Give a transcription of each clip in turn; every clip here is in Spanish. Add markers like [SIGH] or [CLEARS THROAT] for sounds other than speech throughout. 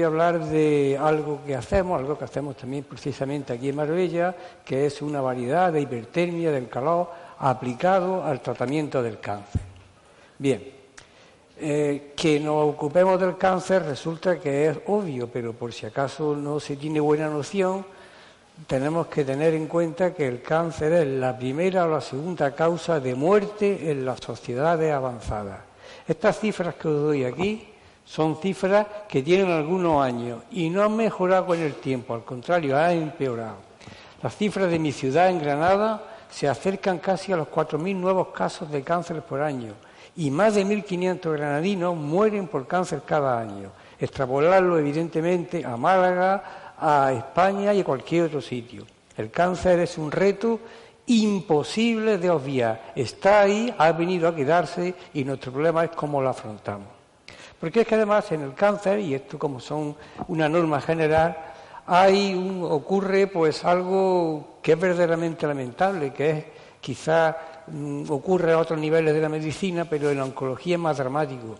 Voy hablar de algo que hacemos, algo que hacemos también precisamente aquí en Marbella, que es una variedad de hipertermia del calor aplicado al tratamiento del cáncer. Bien, eh, que nos ocupemos del cáncer resulta que es obvio, pero por si acaso no se tiene buena noción, tenemos que tener en cuenta que el cáncer es la primera o la segunda causa de muerte en las sociedades avanzadas. Estas cifras que os doy aquí son cifras que tienen algunos años y no han mejorado con el tiempo, al contrario, han empeorado. Las cifras de mi ciudad, en Granada, se acercan casi a los 4.000 nuevos casos de cáncer por año y más de 1.500 granadinos mueren por cáncer cada año. Extrapolarlo, evidentemente, a Málaga, a España y a cualquier otro sitio. El cáncer es un reto imposible de obviar. Está ahí, ha venido a quedarse y nuestro problema es cómo lo afrontamos. Porque es que además en el cáncer, y esto como son una norma general, hay un, ocurre pues algo que es verdaderamente lamentable, que es quizá mm, ocurre a otros niveles de la medicina, pero en la oncología es más dramático.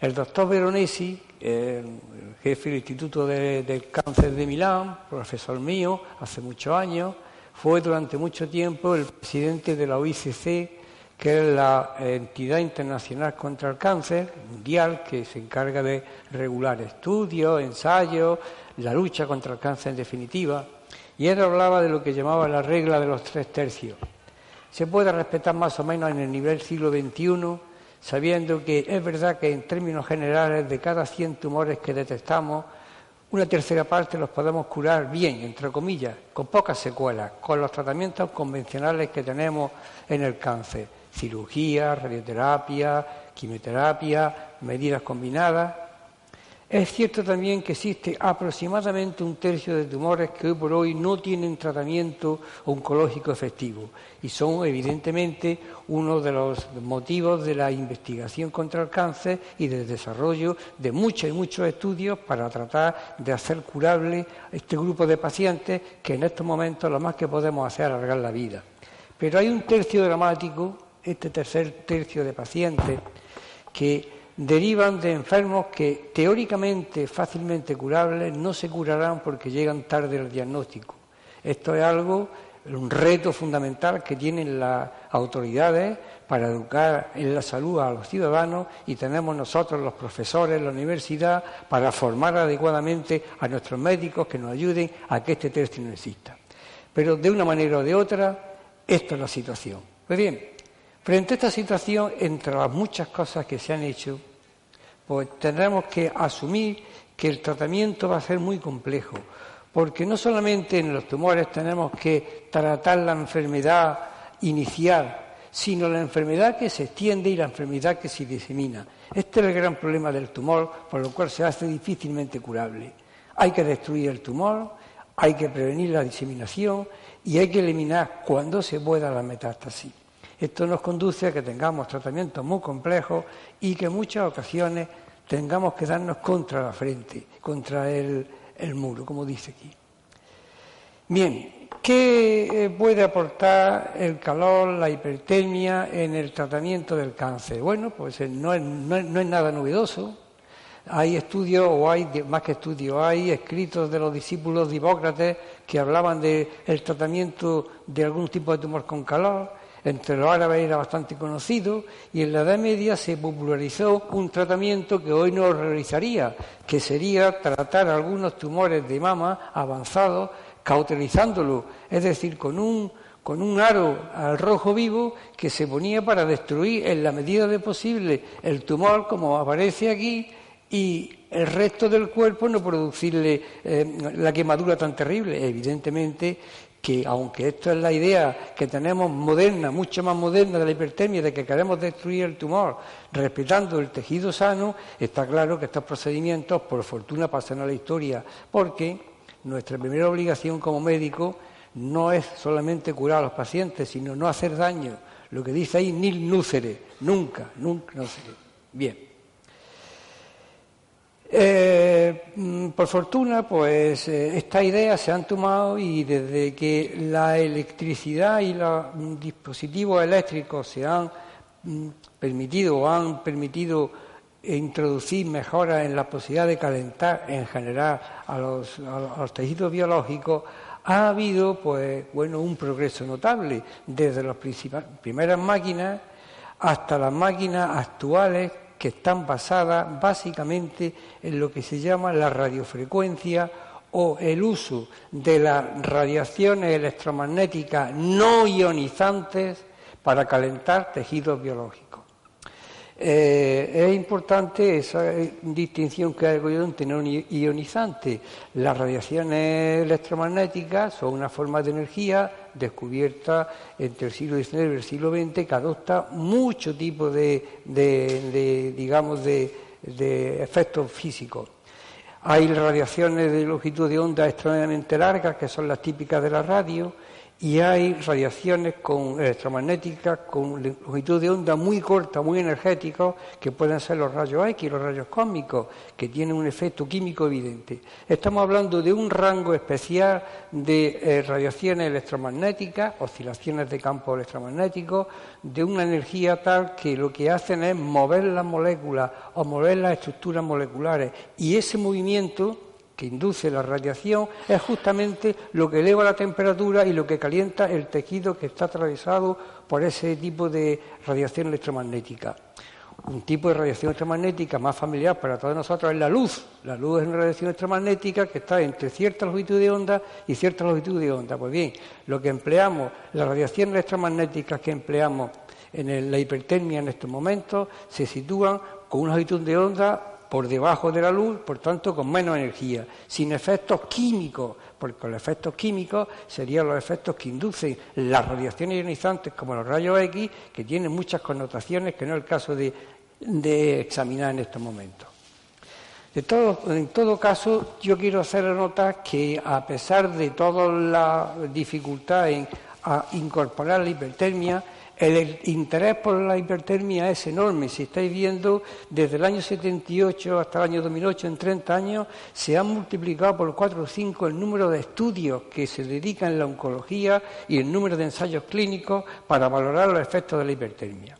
El doctor Veronesi, el jefe del Instituto del Cáncer de Milán, profesor mío, hace muchos años, fue durante mucho tiempo el presidente de la OICC que es la entidad internacional contra el cáncer mundial que se encarga de regular estudios, ensayos, la lucha contra el cáncer en definitiva. Y él hablaba de lo que llamaba la regla de los tres tercios. Se puede respetar más o menos en el nivel siglo XXI, sabiendo que es verdad que en términos generales de cada 100 tumores que detectamos, una tercera parte los podemos curar bien, entre comillas, con pocas secuelas, con los tratamientos convencionales que tenemos en el cáncer cirugía, radioterapia, quimioterapia, medidas combinadas. Es cierto también que existe aproximadamente un tercio de tumores que hoy por hoy no tienen tratamiento oncológico efectivo y son evidentemente uno de los motivos de la investigación contra el cáncer y del desarrollo de muchos y muchos estudios para tratar de hacer curable este grupo de pacientes que en estos momentos lo más que podemos hacer es alargar la vida. Pero hay un tercio dramático este tercer tercio de pacientes que derivan de enfermos que teóricamente fácilmente curables no se curarán porque llegan tarde al diagnóstico. Esto es algo, un reto fundamental que tienen las autoridades para educar en la salud a los ciudadanos y tenemos nosotros los profesores la universidad para formar adecuadamente a nuestros médicos que nos ayuden a que este tercio no exista. Pero de una manera o de otra, esta es la situación. Pues bien, Frente a esta situación, entre las muchas cosas que se han hecho, pues tendremos que asumir que el tratamiento va a ser muy complejo, porque no solamente en los tumores tenemos que tratar la enfermedad inicial, sino la enfermedad que se extiende y la enfermedad que se disemina. Este es el gran problema del tumor, por lo cual se hace difícilmente curable. Hay que destruir el tumor, hay que prevenir la diseminación y hay que eliminar cuando se pueda la metástasis. Esto nos conduce a que tengamos tratamientos muy complejos y que en muchas ocasiones tengamos que darnos contra la frente, contra el, muro, como dice aquí. Bien, ¿qué eh, puede aportar el calor, la hipertermia en el tratamiento del cáncer? Bueno, pues eh, no es, nada novedoso. Hay estudios, o hay más que estudios, hay escritos de los discípulos de Hipócrates que hablaban del tratamiento de algún tipo de tumor con calor entre los árabes era bastante conocido y en la Edad Media se popularizó un tratamiento que hoy no realizaría, que sería tratar algunos tumores de mama avanzados cauterizándolo, es decir, con un, con un aro al rojo vivo que se ponía para destruir en la medida de posible el tumor, como aparece aquí, y el resto del cuerpo no producirle eh, la quemadura tan terrible. Evidentemente que aunque esto es la idea que tenemos moderna, mucho más moderna de la hipertermia, de que queremos destruir el tumor respetando el tejido sano, está claro que estos procedimientos, por fortuna, pasan a la historia, porque nuestra primera obligación como médico no es solamente curar a los pacientes, sino no hacer daño. Lo que dice ahí, nil nucere, nunca, nunca, no. Bien. Eh, mm, por fortuna, pues eh, estas ideas se han tomado y desde que la electricidad y los dispositivos eléctricos se han mm, permitido o han permitido introducir mejoras en la posibilidad de calentar en general a los, a los tejidos biológicos, ha habido, pues, bueno, un progreso notable desde las primeras máquinas hasta las máquinas actuales que están basadas básicamente en lo que se llama la radiofrecuencia o el uso de las radiaciones electromagnéticas no ionizantes para calentar tejidos biológicos. Eh, es importante esa distinción que hago yo entre no ionizante. Las radiaciones electromagnéticas son una forma de energía descubierta entre el siglo XIX y el siglo XX que adopta mucho tipo de, digamos, de, de efectos físicos. Hay radiaciones de longitud de onda extremadamente largas, que son las típicas de la radio, y hay radiaciones con electromagnéticas con longitud de onda muy corta, muy energéticos, que pueden ser los rayos X, los rayos cósmicos, que tienen un efecto químico evidente. Estamos hablando de un rango especial de eh, radiaciones electromagnéticas, oscilaciones de campo electromagnético, de una energía tal que lo que hacen es mover las moléculas o mover las estructuras moleculares. Y ese movimiento que induce la radiación es justamente lo que eleva la temperatura y lo que calienta el tejido que está atravesado por ese tipo de radiación electromagnética. Un tipo de radiación electromagnética más familiar para todos nosotros es la luz. La luz es una radiación electromagnética que está entre cierta longitud de onda y cierta longitud de onda. Pues bien, lo que empleamos, las radiaciones electromagnéticas que empleamos en la hipertermia en estos momentos se sitúan con una longitud de onda por debajo de la luz, por tanto con menos energía, sin efectos químicos, porque los efectos químicos serían los efectos que inducen las radiaciones ionizantes como los rayos X, que tienen muchas connotaciones que no es el caso de, examinar en estos momentos. en todo caso, yo quiero hacer notar que a pesar de toda la dificultad en incorporar la hipertermia, el interés por la hipertermia es enorme. Si estáis viendo, desde el año 78 hasta el año 2008, en 30 años, se ha multiplicado por 4 o 5 el número de estudios que se dedican en la oncología y el número de ensayos clínicos para valorar los efectos de la hipertermia.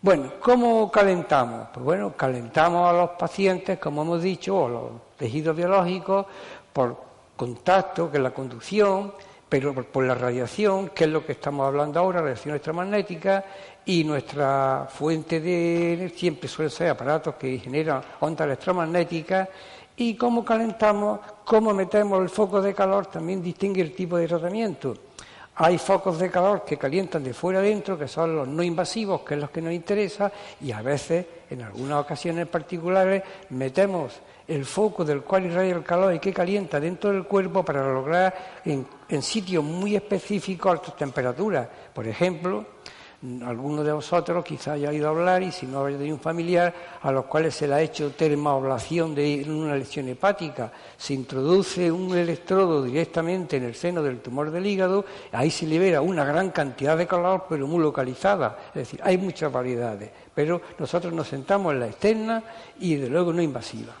Bueno, ¿cómo calentamos? Pues bueno, calentamos a los pacientes, como hemos dicho, o los tejidos biológicos, por contacto, que es la conducción, pero por la radiación, que es lo que estamos hablando ahora, radiación electromagnética, y nuestra fuente de siempre suele ser aparatos que generan ondas electromagnéticas, y cómo calentamos, cómo metemos el foco de calor, también distingue el tipo de tratamiento. Hay focos de calor que calientan de fuera adentro, que son los no invasivos, que es los que nos interesa, y a veces, en algunas ocasiones particulares, metemos el foco del cual irradia el calor y que calienta dentro del cuerpo para lograr en, sitios muy específicos altas temperaturas. Por ejemplo, alguno de vosotros quizá haya oído hablar, y si no haya tenido un familiar, a los cuales se le ha hecho termoablación de una lesión hepática. Se introduce un electrodo directamente en el seno del tumor del hígado, ahí se libera una gran cantidad de calor, pero muy localizada. Es decir, hay muchas variedades, pero nosotros nos sentamos en la externa y, de luego, no invasiva.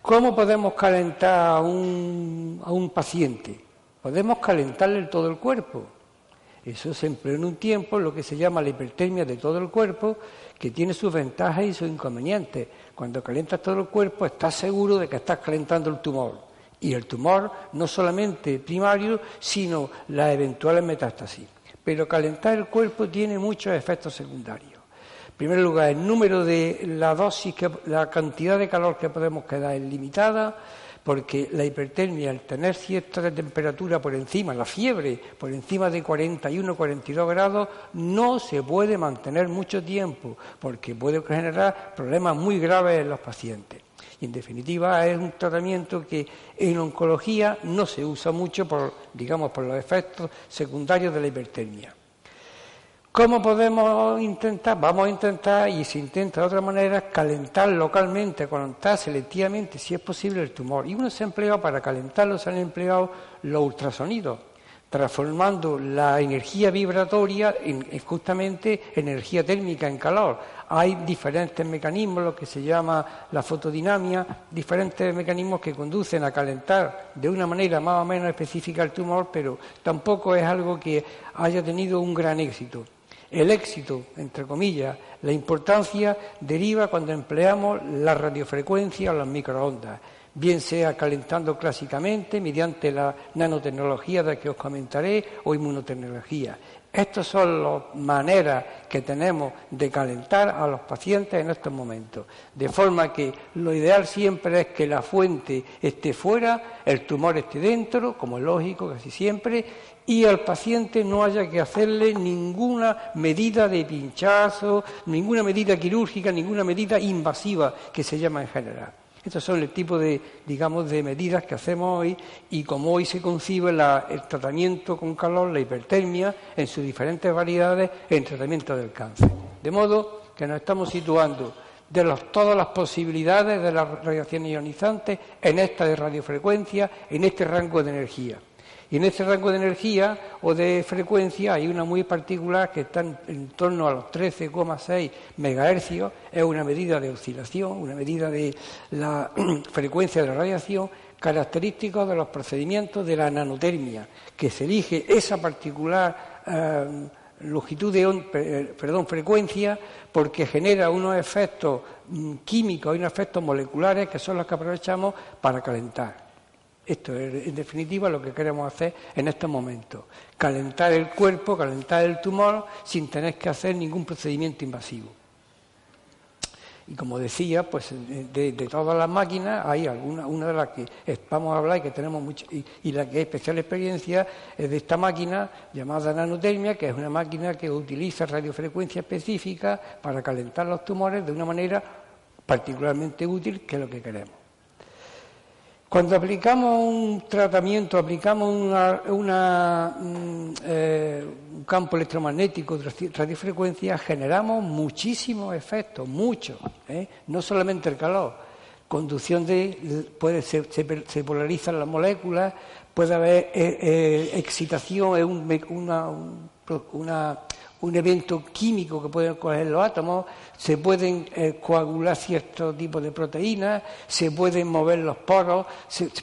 ¿Cómo podemos calentar a un, a un paciente? Podemos calentarle todo el cuerpo. Eso se empleó en un tiempo lo que se llama la hipertermia de todo el cuerpo, que tiene sus ventajas y sus inconvenientes. Cuando calientas todo el cuerpo, estás seguro de que estás calentando el tumor. Y el tumor no solamente primario, sino las eventuales metástasis. pero calentar el cuerpo tiene muchos efectos secundarios. En primer lugar, el número de la dosis, la cantidad de calor que podemos quedar es limitada, porque la hipertermia, al tener cierta temperatura por encima, la fiebre por encima de 41 42 grados, no se puede mantener mucho tiempo, porque puede generar problemas muy graves en los pacientes. Y en definitiva es un tratamiento que en oncología no se usa mucho por, digamos, por los efectos secundarios de la hipertermia. ¿Cómo podemos intentar? Vamos a intentar, y se intenta de otra manera, calentar localmente, calentar selectivamente, si es posible, el tumor. Y uno se ha empleado, para calentarlo, se han empleado los ultrasonidos, transformando la energía vibratoria en, justamente energía térmica, en calor. Hay diferentes mecanismos, lo que se llama la fotodinamia, diferentes mecanismos que conducen a calentar de una manera más o menos específica el tumor, pero tampoco es algo que haya tenido un gran éxito. El éxito, entre comillas, la importancia deriva cuando empleamos la radiofrecuencia o las microondas, bien sea calentando clásicamente mediante la nanotecnología de la que os comentaré o inmunotecnología. Estas son las maneras que tenemos de calentar a los pacientes en estos momentos. De forma que lo ideal siempre es que la fuente esté fuera, el tumor esté dentro, como es lógico casi siempre, y al paciente no haya que hacerle ninguna medida de pinchazo, ninguna medida quirúrgica, ninguna medida invasiva que se llama en general. Estos son el tipo de, digamos, de medidas que hacemos hoy y como hoy se concibe el tratamiento con calor, la hipertermia, en sus diferentes variedades, en tratamiento del cáncer. De modo que nos estamos situando de todas las posibilidades de las radiaciones ionizantes en esta de radiofrecuencia, en este rango de energía. Y en este rango de energía o de frecuencia hay una muy particular que está en, torno a los 13,6 megahercios, es una medida de oscilación, una medida de la [CLEARS THROAT] frecuencia de la radiación, característico de los procedimientos de la nanotermia, que se elige esa particular eh, longitud de eh, perdón, frecuencia porque genera unos efectos mm, químicos y unos efectos moleculares que son los que aprovechamos para calentar. Esto es, en definitiva, lo que queremos hacer en estos momentos. Calentar el cuerpo, calentar el tumor, sin tener que hacer ningún procedimiento invasivo. Y como decía, pues de, todas las máquinas hay alguna, una de las que vamos a hablar y que tenemos mucho, y, la que es especial experiencia es de esta máquina llamada nanotermia, que es una máquina que utiliza radiofrecuencia específica para calentar los tumores de una manera particularmente útil, que es lo que queremos. Cuando aplicamos un tratamiento, aplicamos mm, eh, un campo electromagnético de radiofrecuencia, generamos muchísimos efectos, muchos, ¿eh? no solamente el calor. Conducción de, puede ser, se, polarizan las moléculas, puede haber eh, excitación, es una, una un evento químico que pueden coger los átomos, se pueden eh, coagular ciertos tipos de proteínas, se pueden mover los poros,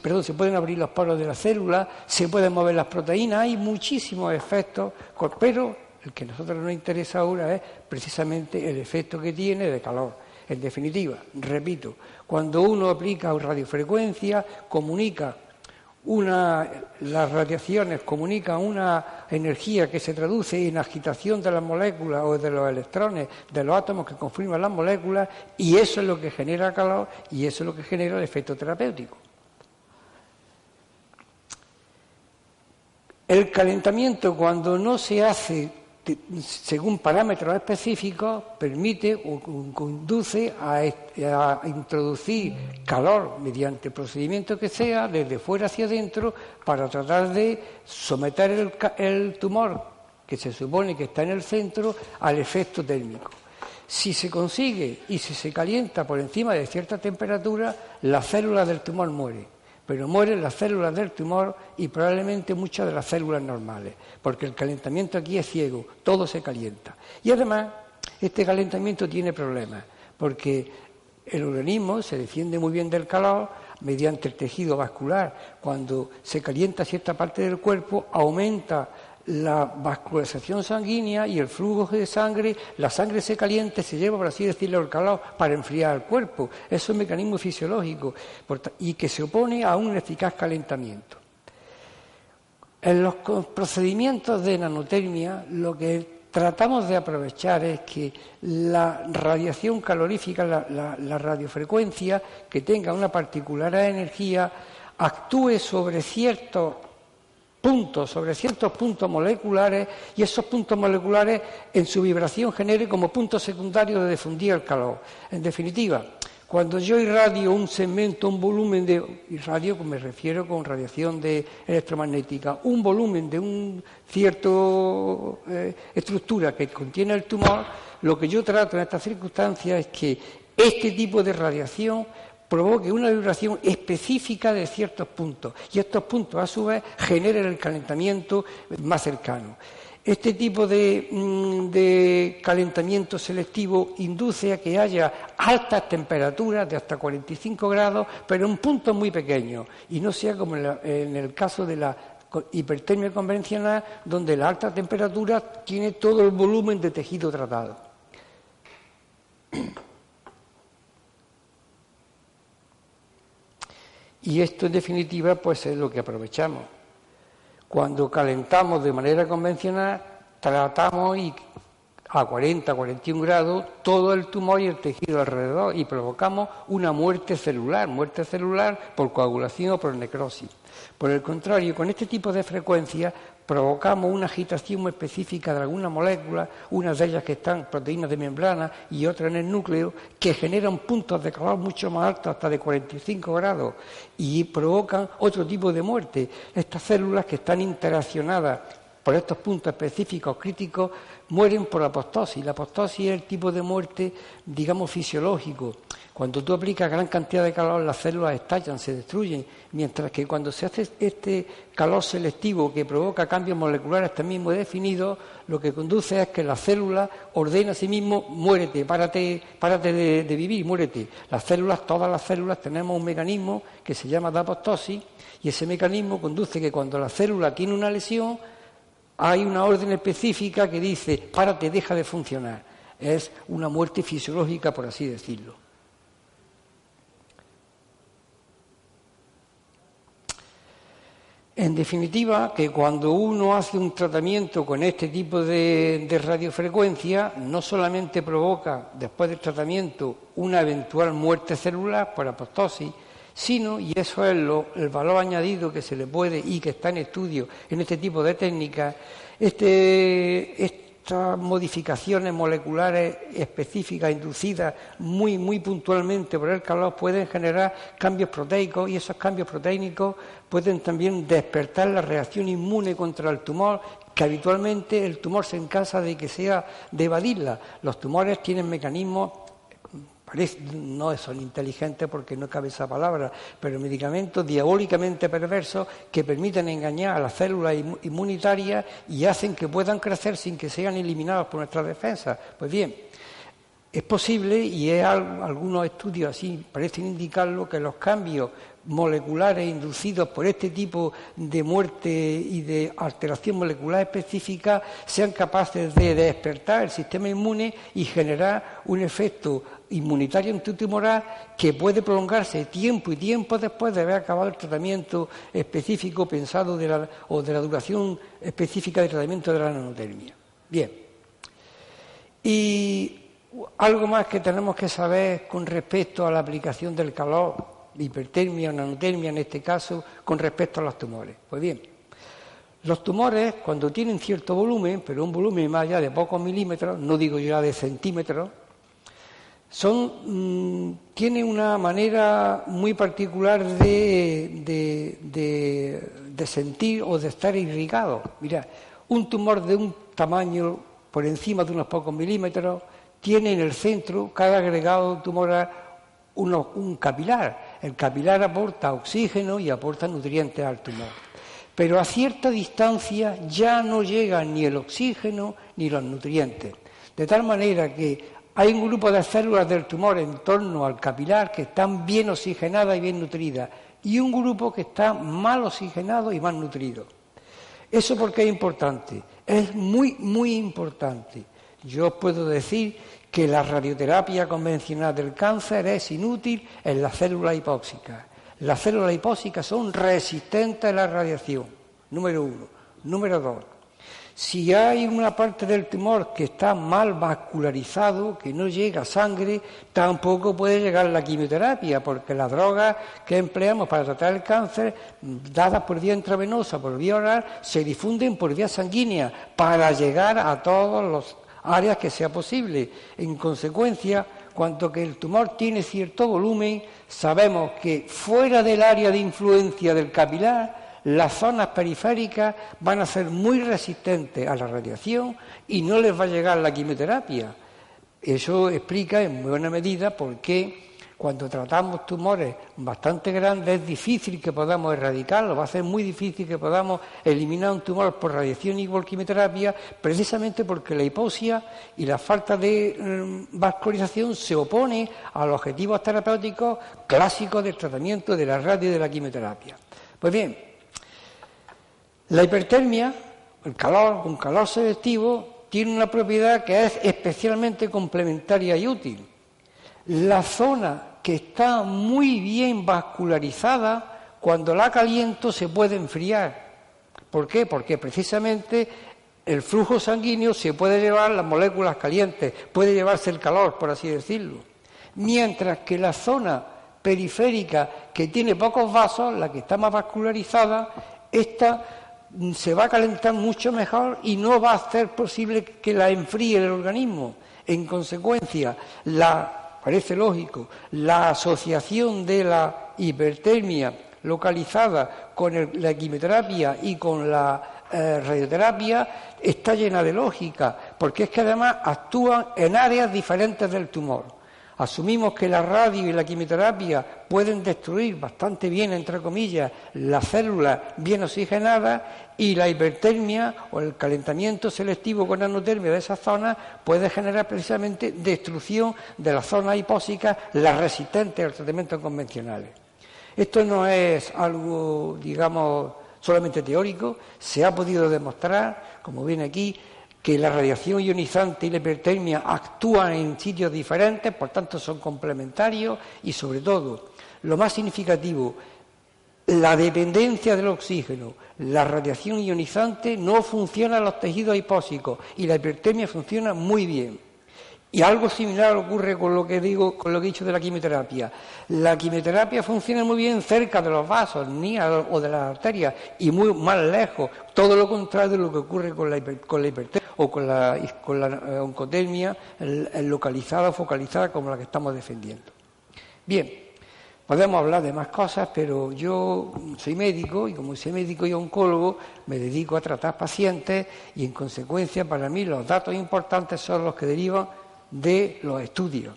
perdón, se pueden abrir los poros de la célula, se pueden mover las proteínas, hay muchísimos efectos, pero el que a nosotros nos interesa ahora es precisamente el efecto que tiene de calor. En definitiva, repito, cuando uno aplica radiofrecuencia, comunica una, las radiaciones comunican una energía que se traduce en agitación de las moléculas o de los electrones de los átomos que conforman las moléculas y eso es lo que genera calor y eso es lo que genera el efecto terapéutico. El calentamiento cuando no se hace según parámetros específicos, permite o conduce a, introducir calor mediante procedimiento que sea, desde fuera hacia adentro, para tratar de someter el, el tumor, que se supone que está en el centro, al efecto térmico. Si se consigue y si se calienta por encima de cierta temperatura, la célula del tumor muere pero mueren las células del tumor y probablemente muchas de las células normales, porque el calentamiento aquí es ciego, todo se calienta. Y además, este calentamiento tiene problemas, porque el organismo se defiende muy bien del calor mediante el tejido vascular. Cuando se calienta cierta parte del cuerpo, aumenta la vascularización sanguínea y el flujo de sangre, la sangre se caliente, se lleva, por así decirlo, el calor para enfriar el cuerpo. Es un mecanismo fisiológico y que se opone a un eficaz calentamiento. En los procedimientos de nanotermia lo que tratamos de aprovechar es que la radiación calorífica, la, radiofrecuencia, que tenga una particular energía, actúe sobre ciertos puntos, sobre ciertos puntos moleculares, y esos puntos moleculares en su vibración genere como punto secundario de difundir el calor. En definitiva, cuando yo irradio un segmento, un volumen de irradio, me refiero con radiación de electromagnética, un volumen de una cierta eh, estructura que contiene el tumor, lo que yo trato en estas circunstancias es que este tipo de radiación provoque una vibración específica de ciertos puntos y estos puntos a su vez generen el calentamiento más cercano. Este tipo mm, de, calentamiento selectivo induce a que haya altas temperaturas de hasta 45 grados, pero en puntos muy pequeños, y no sea como en, el caso de la hipertermia convencional, donde la alta temperatura tiene todo el volumen de tejido tratado. Y esto en definitiva pues es lo que aprovechamos. Cuando calentamos de manera convencional, tratamos y a 40, 41 grados todo el tumor y el tejido alrededor y provocamos una muerte celular, muerte celular por coagulación o por necrosis. Por el contrario, con este tipo de frecuencia provocamos una agitación específica de alguna molécula, unas de ellas que están proteínas de membrana y otras en el núcleo, que generan puntos de calor mucho más altos, hasta de 45 grados, y provocan otro tipo de muerte. Estas células que están interaccionadas por estos puntos específicos críticos mueren por apostosis. La apostosis es el tipo de muerte, digamos, fisiológico. Cuando tú aplicas gran cantidad de calor, las células estallan, se destruyen, mientras que cuando se hace este calor selectivo que provoca cambios moleculares también muy definidos, lo que conduce es que la célula ordena a sí mismo, muérete, párate, párate de, vivir, muérete. Las células, todas las células, tenemos un mecanismo que se llama de apostosis, y ese mecanismo conduce que cuando la célula tiene una lesión, hay una orden específica que dice, párate, deja de funcionar. Es una muerte fisiológica, por así decirlo. En definitiva, que cuando uno hace un tratamiento con este tipo de, de, radiofrecuencia, no solamente provoca, después del tratamiento, una eventual muerte celular por apostosis, sino, y eso es lo, el valor añadido que se le puede y que está en estudio en este tipo de técnicas, este, estas modificaciones moleculares específicas inducidas muy, muy puntualmente por el calor pueden generar cambios proteicos y esos cambios proteínicos pueden también despertar la reacción inmune contra el tumor que habitualmente el tumor se encarga de que sea de evadirla. Los tumores tienen mecanismos no son inteligentes porque no cabe esa palabra, pero medicamentos diabólicamente perversos que permiten engañar a las células inmunitarias y hacen que puedan crecer sin que sean eliminados por nuestra defensa. Pues bien, es posible, y algunos estudios así parecen indicarlo, que los cambios moleculares inducidos por este tipo de muerte y de alteración molecular específica sean capaces de despertar el sistema inmune y generar un efecto inmunitario antitumoral que puede prolongarse tiempo y tiempo después de haber acabado el tratamiento específico pensado o de la duración específica del tratamiento de la nanotermia. Bien. Y algo más que tenemos que saber con respecto a la aplicación del calor hipertermia o nanotermia en este caso, con respecto a los tumores. Pues bien, los tumores, cuando tienen cierto volumen, pero un volumen más allá de pocos milímetros, no digo ya de centímetros, son, mm, tienen una manera muy particular de, de, sentir o de estar irrigado. Mira, un tumor de un tamaño por encima de unos pocos milímetros tiene en el centro, cada agregado tumoral, un capilar. El capilar aporta oxígeno y aporta nutrientes al tumor. Pero a cierta distancia ya no llegan ni el oxígeno ni los nutrientes. De tal manera que hay un grupo de células del tumor en torno al capilar que están bien oxigenadas y bien nutridas y un grupo que está mal oxigenado y mal nutrido. ¿Eso por qué es importante? Es muy, muy importante. Yo puedo decir que la radioterapia convencional del cáncer es inútil en las células hipóxicas. Las células hipóxicas son resistentes a la radiación. número uno. Número dos, si hay una parte del tumor que está mal vascularizado, que no llega sangre, tampoco puede llegar la quimioterapia, porque las drogas que empleamos para tratar el cáncer, dadas por vía intravenosa, por vía oral, se difunden por vía sanguínea para llegar a todas las áreas que sea posible. En consecuencia, cuanto que el tumor tiene cierto volumen, sabemos que fuera del área de influencia del capilar, las zonas periféricas van a ser muy resistentes a la radiación y no les va a llegar la quimioterapia. Eso explica en buena medida por qué cuando tratamos tumores bastante grandes es difícil que podamos erradicarlo, va a ser muy difícil que podamos eliminar un tumor por radiación y por quimioterapia, precisamente porque la hipoxia y la falta de mm, vascularización se opone a los objetivos terapéuticos clásicos del tratamiento de la radio y de la quimioterapia. Pues bien, la hipertermia, el calor, un calor selectivo, tiene una propiedad que es especialmente complementaria y útil. La zona que está muy bien vascularizada, cuando la caliento se puede enfriar. ¿Por qué? Porque precisamente el flujo sanguíneo se puede llevar las moléculas calientes, puede llevarse el calor, por así decirlo. Mientras que la zona periférica que tiene pocos vasos, la que está más vascularizada, esta se va a calentar mucho mejor y no va a hacer posible que la enfríe el organismo. En consecuencia, la, parece lógico, la asociación de la hipertermia localizada con la quimioterapia y con la eh, radioterapia está llena de lógica, porque es que además actúan en áreas diferentes del tumor. Asumimos que la radio y la quimioterapia pueden destruir bastante bien, entre comillas, las células bien oxigenadas y la hipertermia o el calentamiento selectivo con anotermia de esa zona puede generar precisamente destrucción de las zonas hipóxicas, las resistentes al tratamiento convencionales. Esto no es algo, digamos, solamente teórico, se ha podido demostrar, como viene aquí, que la radiación ionizante y la hipertermia actúan en sitios diferentes, por tanto son complementarios y sobre todo, lo más significativo, la dependencia del oxígeno, la radiación ionizante no funciona en los tejidos hipóxicos y la hipertermia funciona muy bien. Y algo similar ocurre con lo que digo, con lo que he dicho de la quimioterapia. La quimioterapia funciona muy bien cerca de los vasos, ni o de las arterias, y muy más lejos. Todo lo contrario de lo que ocurre con la, hipertermia o con la, con la eh, oncotermia localizada o focalizada como la que estamos defendiendo. Bien, podemos hablar de más cosas, pero yo soy médico y como soy médico y oncólogo, me dedico a tratar pacientes y en consecuencia para mí los datos importantes son los que derivan de los estudios.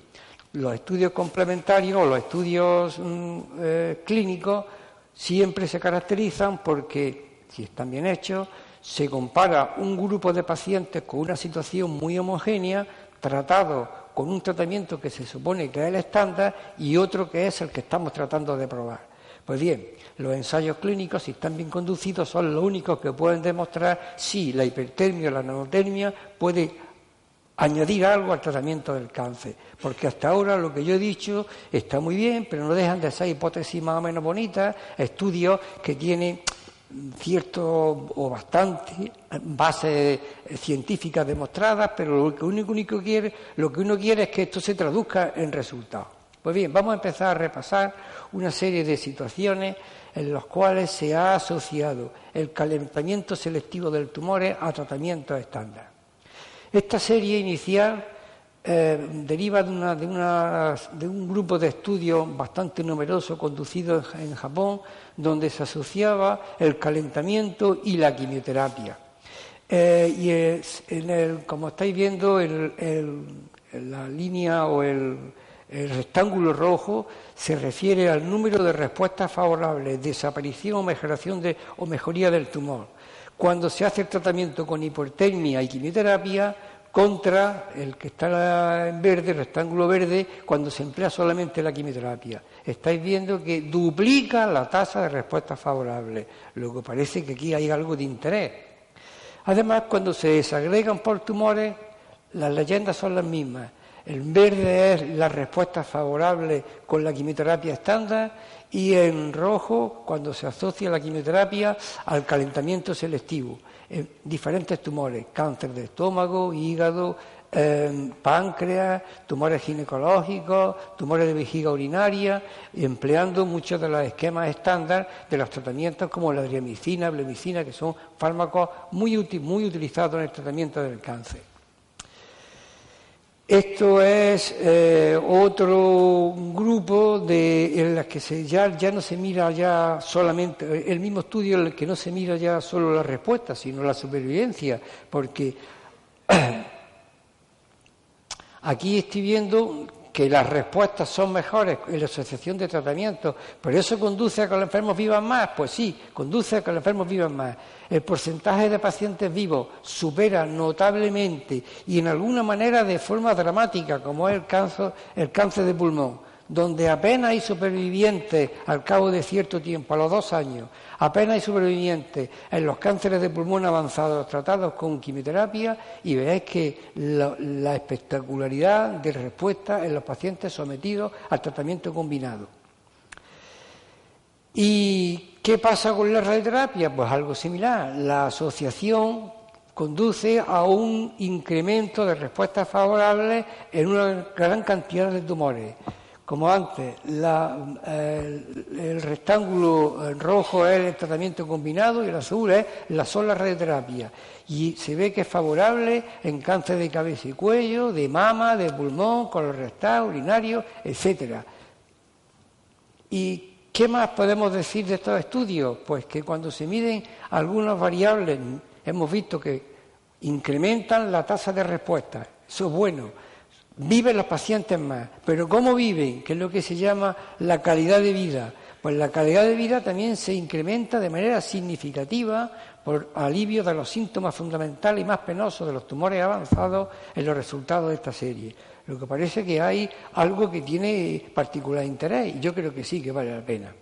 Los estudios complementarios o los estudios mm, eh, clínicos siempre se caracterizan porque, si están bien hechos, se compara un grupo de pacientes con una situación muy homogénea, tratado con un tratamiento que se supone que es el estándar y otro que es el que estamos tratando de probar. Pues bien, los ensayos clínicos, si están bien conducidos, son los únicos que pueden demostrar si la hipertermia o la nanotermia puede añadir algo al tratamiento del cáncer, porque hasta ahora lo que yo he dicho está muy bien, pero no dejan de ser hipótesis más o menos bonitas, estudios que tienen cierto o bastante bases científicas demostradas, pero lo que uno, único quiere, lo que uno quiere es que esto se traduzca en resultados. Pues bien, vamos a empezar a repasar una serie de situaciones en las cuales se ha asociado el calentamiento selectivo del tumor a tratamientos estándar. Esta serie inicial eh, deriva de, un grupo de estudios bastante numeroso conducido en Japón, donde se asociaba el calentamiento y la quimioterapia. Eh, y como estáis viendo, la línea o el, rectángulo rojo se refiere al número de respuestas favorables, desaparición mejoración o mejoría del tumor cuando se hace el tratamiento con hipotermia y quimioterapia contra el que está en verde, el rectángulo verde, cuando se emplea solamente la quimioterapia. Estáis viendo que duplica la tasa de respuesta favorable, lo que parece que aquí hay algo de interés. Además, cuando se desagregan por tumores, las leyendas son las mismas. En verde es la respuesta favorable con la quimioterapia estándar y en rojo cuando se asocia la quimioterapia al calentamiento selectivo en diferentes tumores, cáncer de estómago, hígado, eh, páncreas, tumores ginecológicos, tumores de vejiga urinaria, empleando muchos de los esquemas estándar de los tratamientos como la adriamicina, blemicina, que son fármacos muy, muy utilizados en el tratamiento del cáncer. Esto es eh, otro grupo de, en el que se, ya, ya no se mira ya solamente, el mismo estudio en el que no se mira ya solo la respuesta, sino la supervivencia, porque [CLEARS THROAT] aquí estoy viendo que las respuestas son mejores en la asociación de tratamientos, pero eso conduce a que los enfermos vivan más, pues sí, conduce a que los enfermos vivan más. El porcentaje de pacientes vivos supera notablemente y en alguna manera de forma dramática, como es el cáncer, el cáncer de pulmón, donde apenas hay supervivientes al cabo de cierto tiempo, a los dos años, apenas hay supervivientes en los cánceres de pulmón avanzados tratados con quimioterapia y veréis que la, la espectacularidad de respuesta en los pacientes sometidos al tratamiento combinado. Y ¿Qué pasa con la radioterapia? Pues algo similar. La asociación conduce a un incremento de respuestas favorables en una gran cantidad de tumores. Como antes, el, rectángulo rojo es el tratamiento combinado y el azul es la sola radioterapia. Y se ve que es favorable en cáncer de cabeza y cuello, de mama, de pulmón, colorectal, urinario, etcétera. Y ¿Qué más podemos decir de estos estudios? Pues que cuando se miden algunas variables hemos visto que incrementan la tasa de respuesta. Eso es bueno. Viven los pacientes más. Pero ¿cómo viven? Que es lo que se llama la calidad de vida. Pues la calidad de vida también se incrementa de manera significativa por alivio de los síntomas fundamentales y más penosos de los tumores avanzados en los resultados de esta serie. Lo que parece que hay algo que tiene particular interés y yo creo que sí, que vale la pena.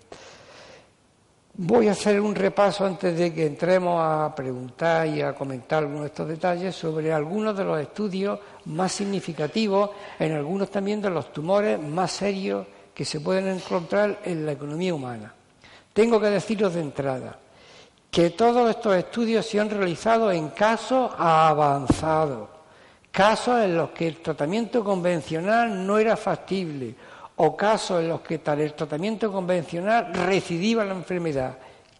Voy a hacer un repaso antes de que entremos a preguntar y a comentar algunos de estos detalles sobre algunos de los estudios más significativos en algunos también de los tumores más serios que se pueden encontrar en la economía humana. Tengo que deciros de entrada que todos estos estudios se han realizado en casos avanzados casos en los que el tratamiento convencional no era factible o casos en los que tal el tratamiento convencional recidiva la enfermedad.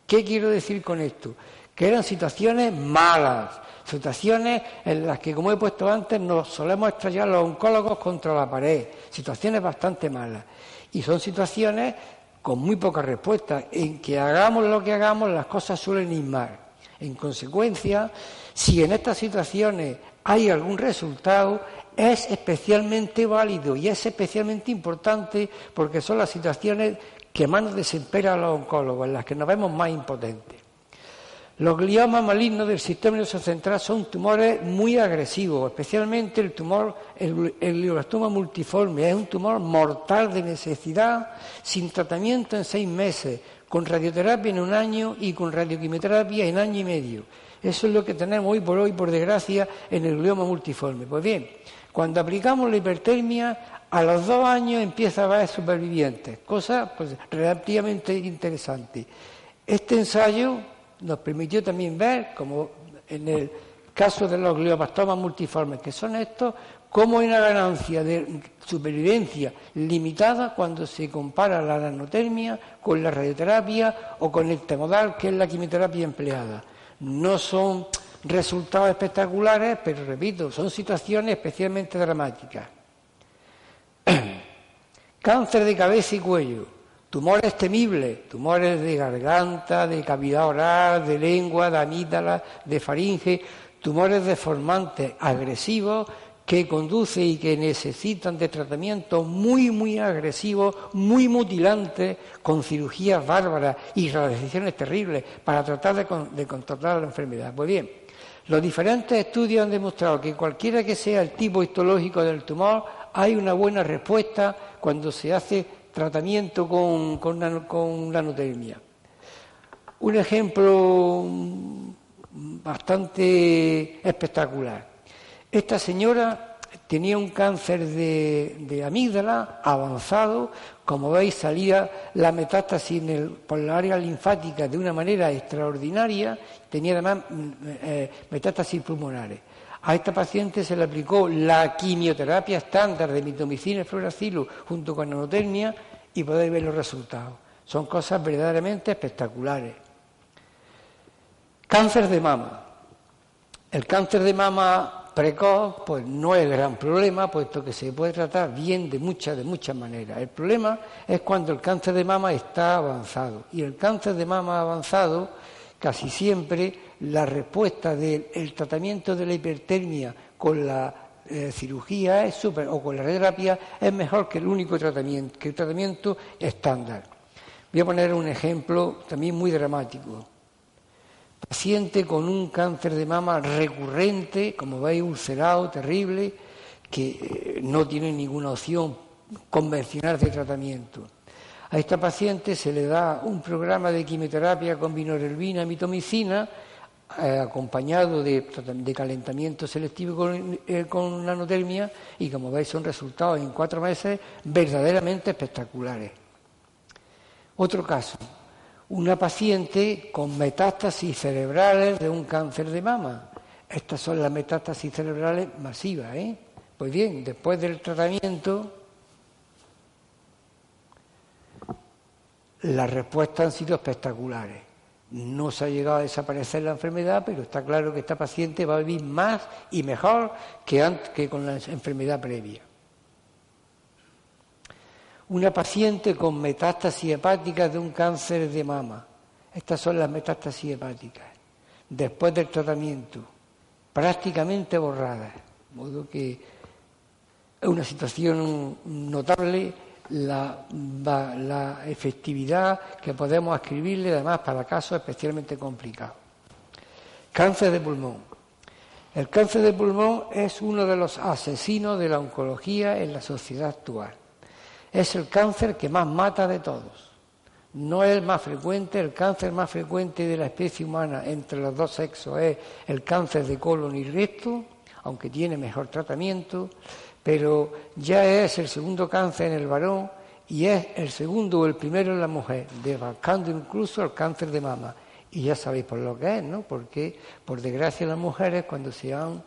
¿Qué quiero decir con esto? Que eran situaciones malas, situaciones en las que, como he puesto antes, nos solemos estrellar los oncólogos contra la pared, situaciones bastante malas. Y son situaciones con muy poca respuesta, en que hagamos lo que hagamos, las cosas suelen ir mal. En consecuencia, si en estas situaciones hay algún resultado, es especialmente válido y es especialmente importante porque son las situaciones que más nos desesperan a los oncólogos, en las que nos vemos más impotentes. Los gliomas malignos del sistema nervioso central son tumores muy agresivos, especialmente el tumor, el, el glioblastoma multiforme, es un tumor mortal de necesidad, sin tratamiento en seis meses, con radioterapia en un año y con radioquimioterapia en año y medio. Eso es lo que tenemos hoy por hoy, por desgracia, en el glioma multiforme. Pues bien, cuando aplicamos la hipertermia, a los dos años empieza a haber supervivientes, cosa pues, relativamente interesante. Este ensayo nos permitió también ver, como en el caso de los gliomastomas multiformes, que son estos, cómo hay una ganancia de supervivencia limitada cuando se compara la nanotermia con la radioterapia o con el temodal, que es la quimioterapia empleada. No son resultados espectaculares, pero repito, son situaciones especialmente dramáticas. [CLEARS THROAT] Cáncer de cabeza y cuello, tumores temibles, tumores de garganta, de cavidad oral, de lengua, de amígdala, de faringe, tumores deformantes agresivos que conducen y que necesitan de tratamientos muy, muy agresivos, muy mutilantes, con cirugías bárbaras y radiaciones terribles para tratar de, controlar la enfermedad. Pues bien, los diferentes estudios han demostrado que cualquiera que sea el tipo histológico del tumor, hay una buena respuesta cuando se hace tratamiento con, con. Un ejemplo bastante espectacular. Esta señora tenía un cáncer de, amígdala avanzado, como veis salía la metástasis por la área linfática de una manera extraordinaria, tenía además mm, eh, metástasis pulmonares. A esta paciente se le aplicó la quimioterapia estándar de mitomicina y fluoracilo junto con anotermia y podéis ver los resultados. Son cosas verdaderamente espectaculares. Cáncer de mama. El cáncer de mama precoz pues no es gran problema, puesto que se puede tratar bien de muchas, de muchas maneras. El problema es cuando el cáncer de mama está avanzado. Y el cáncer de mama avanzado, casi siempre, la respuesta del tratamiento de la hipertermia con la eh, cirugía es super, o con la radioterapia es mejor que el único tratamiento, que el tratamiento estándar. Voy a poner un ejemplo también muy dramático. Paciente con un cáncer de mama recurrente, como veis, ulcerado, terrible, que eh, no tiene ninguna opción convencional de tratamiento. A esta paciente se le da un programa de quimioterapia con vinorelvina, mitomicina, eh, acompañado de, calentamiento selectivo con, eh, con nanotermia y como veis son resultados en cuatro meses verdaderamente espectaculares. Otro caso, una paciente con metástasis cerebrales de un cáncer de mama. Estas son las metástasis cerebrales masivas. ¿eh? Pues bien, después del tratamiento, las respuestas han sido espectaculares. No se ha llegado a desaparecer la enfermedad, pero está claro que esta paciente va a vivir más y mejor que, que con la enfermedad previa una paciente con metástasis hepáticas de un cáncer de mama. Estas son las metástasis hepáticas. Después del tratamiento, prácticamente borradas. De modo que es una situación notable la, la, efectividad que podemos escribirle, además, para casos especialmente complicados. Cáncer de pulmón. El cáncer de pulmón es uno de los asesinos de la oncología en la sociedad actual es el cáncer que más mata de todos. No es el más frecuente, el cáncer más frecuente de la especie humana entre los dos sexos es el cáncer de colon y recto, aunque tiene mejor tratamiento, pero ya es el segundo cáncer en el varón y es el segundo o el primero en la mujer, debarcando incluso el cáncer de mama. Y ya sabéis por lo que es, ¿no? Porque, por desgracia, las mujeres cuando se han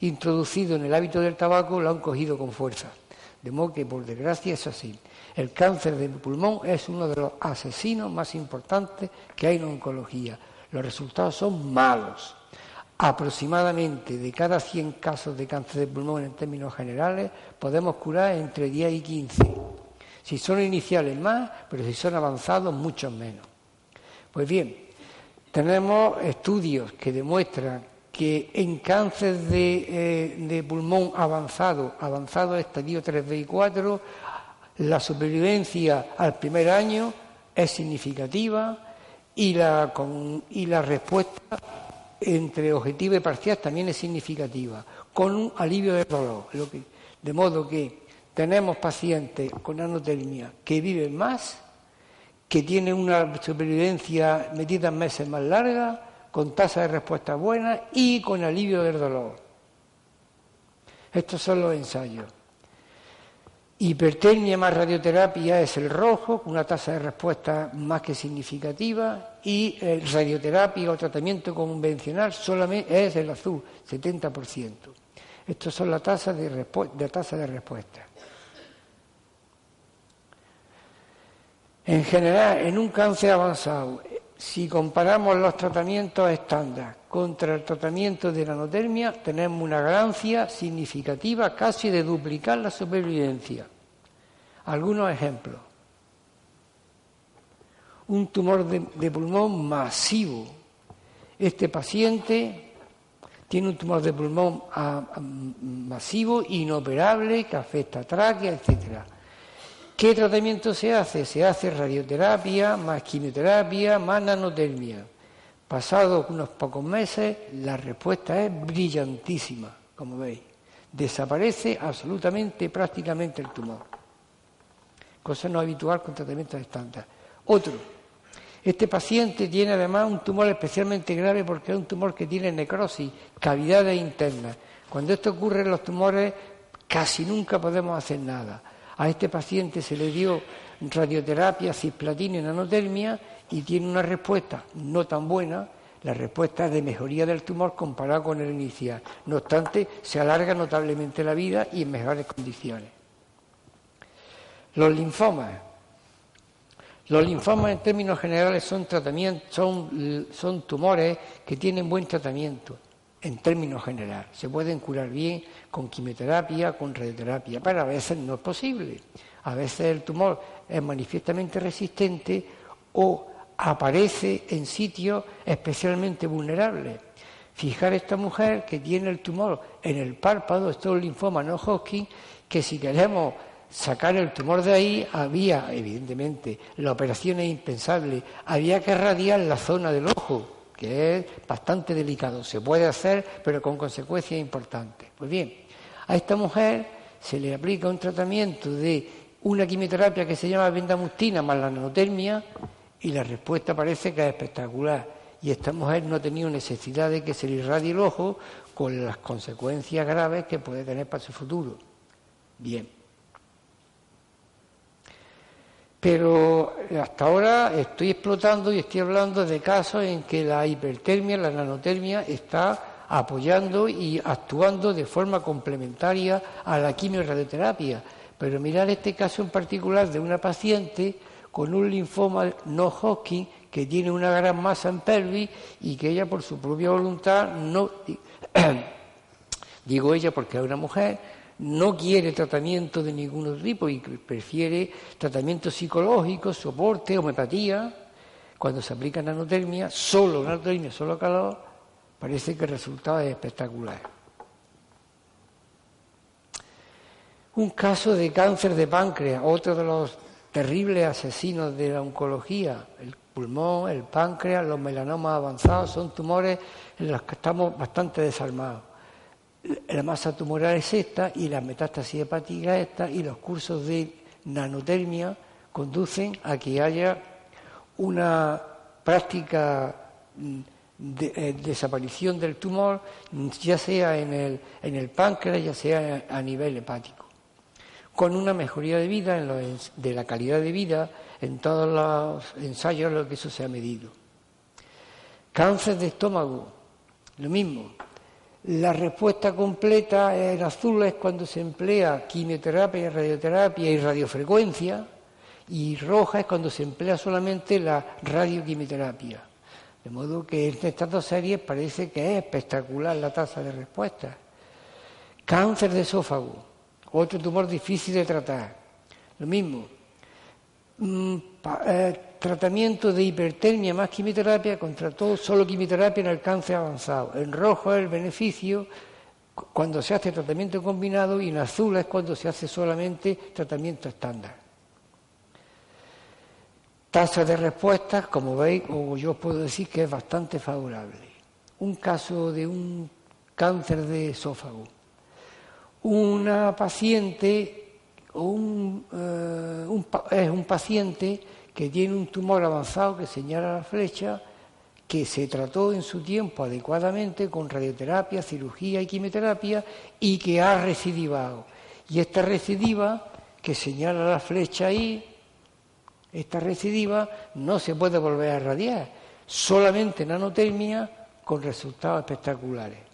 introducido en el hábito del tabaco lo han cogido con fuerza. De modo que, por desgracia, es así. El cáncer de pulmón es uno de los asesinos más importantes que hay en oncología. Los resultados son malos. Aproximadamente de cada 100 casos de cáncer de pulmón en términos generales podemos curar entre 10 y 15. Si son iniciales más, pero si son avanzados muchos menos. Pues bien, tenemos estudios que demuestran que en cáncer eh, de, pulmón avanzado, avanzado estadio 3B y 4, la supervivencia al primer año es significativa y la, y la respuesta entre objetivo y parcial también es significativa, con un alivio del dolor. de modo que tenemos pacientes con anotermia que viven más, que tienen una supervivencia metida en meses más larga, con tasa de respuesta buena y con alivio del dolor. Estos son los ensayos. Hipertermia más radioterapia es el rojo, con una tasa de respuesta más que significativa, y radioterapia o tratamiento convencional solamente es el azul, 70%. Estos son las tasas tasa de respuesta. En general, en un cáncer avanzado, si comparamos los tratamientos estándar contra el tratamiento de nanotermia, tenemos una ganancia significativa casi de duplicar la supervivencia. Algunos ejemplos. Un tumor de, pulmón masivo. Este paciente tiene un tumor de pulmón masivo, inoperable, que afecta a tráquea, etcétera. ¿Qué tratamiento se hace? Se hace radioterapia, más quimioterapia, más nanotermia. Pasados unos pocos meses, la respuesta es brillantísima, como veis. Desaparece absolutamente, prácticamente el tumor. Cosa no habitual con tratamientos estándar. Otro, este paciente tiene además un tumor especialmente grave porque es un tumor que tiene necrosis, cavidades internas. Cuando esto ocurre, los tumores Casi nunca podemos hacer nada. A este paciente se le dio radioterapia, cisplatina y nanotermia y tiene una respuesta no tan buena. La respuesta es de mejoría del tumor comparado con el inicial. No obstante, se alarga notablemente la vida y en mejores condiciones. Los linfomas. Los linfomas en términos generales son, son, son tumores que tienen buen tratamiento en términos generales. Se pueden curar bien con quimioterapia, con radioterapia, pero a veces no es posible. A veces el tumor es manifiestamente resistente o aparece en sitios especialmente vulnerables. Fijar esta mujer que tiene el tumor en el párpado, esto es un linfoma no Hodgkin, que si queremos sacar el tumor de ahí, había, evidentemente, la operación es impensable, había que radiar la zona del ojo, es bastante delicado. Se puede hacer, pero con consecuencias importantes. Pues bien, a esta mujer se le aplica un tratamiento de una quimioterapia que se llama vendamustina más la nanotermia y la respuesta parece que es espectacular. Y esta mujer no ha tenido necesidad de que se le irradie el ojo con las consecuencias graves que puede tener para su futuro. Bien. Pero hasta ahora estoy explotando y estoy hablando de casos en que la hipertermia, la nanotermia, está apoyando y actuando de forma complementaria a la quimio-radioterapia. Pero mirar este caso en particular de una paciente con un linfoma no Hodgkin que tiene una gran masa en pelvis y que ella por su propia voluntad no [CLEARS THROAT] digo ella porque es una mujer no quiere tratamiento de ningún tipo y prefiere tratamiento psicológico, soporte, homeopatía. Cuando se aplica nanotermia, solo nanotermia, solo calor, parece que el resultado es espectacular. Un caso de cáncer de páncreas, otro de los terribles asesinos de la oncología. El pulmón, el páncreas, los melanomas avanzados son tumores en los que estamos bastante desarmados. La masa tumoral es esta y la metástasis hepática es esta y los cursos de nanotermia conducen a que haya una práctica de, eh, desaparición del tumor, ya sea en el, en el páncreas, ya sea a nivel hepático con una mejoría de vida, de la calidad de vida, en todos los ensayos en los que eso se ha medido. Cáncer de estómago, lo mismo. La respuesta completa en azul es cuando se emplea quimioterapia, radioterapia y radiofrecuencia, y roja es cuando se emplea solamente la radioquimioterapia. De modo que en estas dos series parece que es espectacular la tasa de respuesta. Cáncer de esófago, otro tumor difícil de tratar. Lo mismo, mm, eh, tratamiento de hipertermia más quimioterapia contra todo, solo quimioterapia en el cáncer avanzado. En rojo es el beneficio cuando se hace tratamiento combinado y en azul es cuando se hace solamente tratamiento estándar. Tasa de respuestas, como veis, o yo os puedo decir que es bastante favorable. Un caso de un cáncer de esófago una paciente un, eh, es un paciente que tiene un tumor avanzado que señala la flecha, que se trató en su tiempo adecuadamente con radioterapia, cirugía y quimioterapia y que ha recidivado. Y esta recidiva que señala la flecha ahí, esta recidiva no se puede volver a radiar, solamente nanotermia con resultados espectaculares.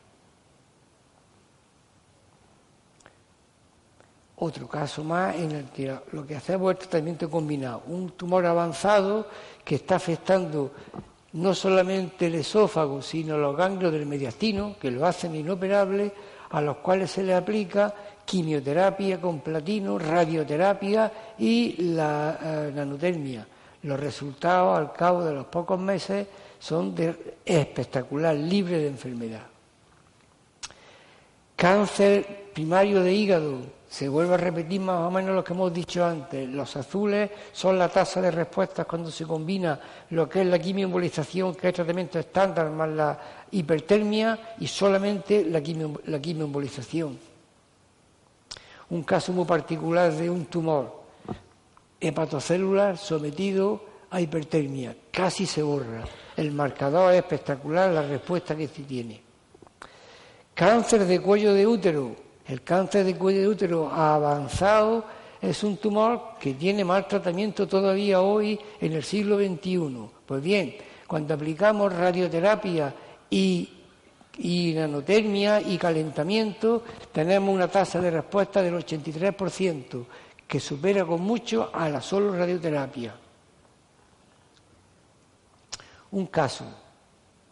Otro caso más en el que lo que hacemos es tratamiento combinado. Un tumor avanzado que está afectando no solamente el esófago, sino los ganglios del mediastino, que lo hacen inoperables, a los cuales se le aplica quimioterapia con platino, radioterapia y la eh, nanotermia. Los resultados al cabo de los pocos meses son de espectacular, libre de enfermedad. Cáncer primario de hígado, se vuelve a repetir más o menos lo que hemos dicho antes. Los azules son la tasa de respuestas cuando se combina lo que es la quimioembolización, que es tratamiento estándar, más la hipertermia y solamente la, quimio, quimioembolización. Un caso muy particular de un tumor hepatocelular sometido a hipertermia. Casi se borra. El marcador es espectacular, la respuesta que se tiene. Cáncer de cuello de útero El cáncer de cuello de útero avanzado es un tumor que tiene mal tratamiento todavía hoy en el siglo XXI. Pues bien, cuando aplicamos radioterapia y, nanotermia y calentamiento, tenemos una tasa de respuesta del 83%, que supera con mucho a la solo radioterapia. Un caso,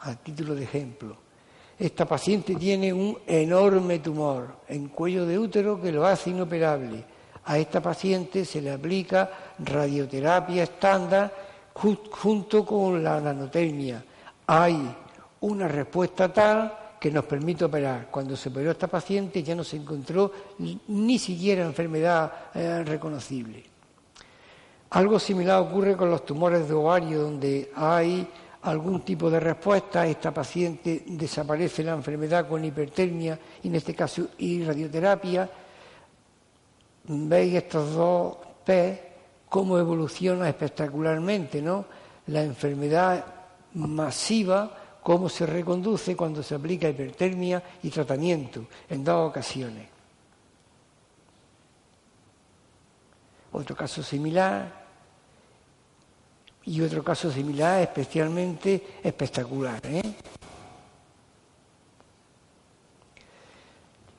a título de ejemplo. Esta paciente tiene un enorme tumor en cuello de útero que lo hace inoperable. A esta paciente se le aplica radioterapia estándar junto con la nanotermia. Hay una respuesta tal que nos permite operar. Cuando se operó esta paciente ya no se encontró ni siquiera enfermedad eh, reconocible. Algo similar ocurre con los tumores de ovario, donde hay algún tipo de respuesta, esta paciente desaparece la enfermedad con hipertermia, y en este caso y radioterapia. Veis estos dos P cómo evoluciona espectacularmente, ¿no? La enfermedad masiva, cómo se reconduce cuando se aplica hipertermia y tratamiento en dos ocasiones. Otro caso similar, y otro caso similar especialmente espectacular. ¿eh?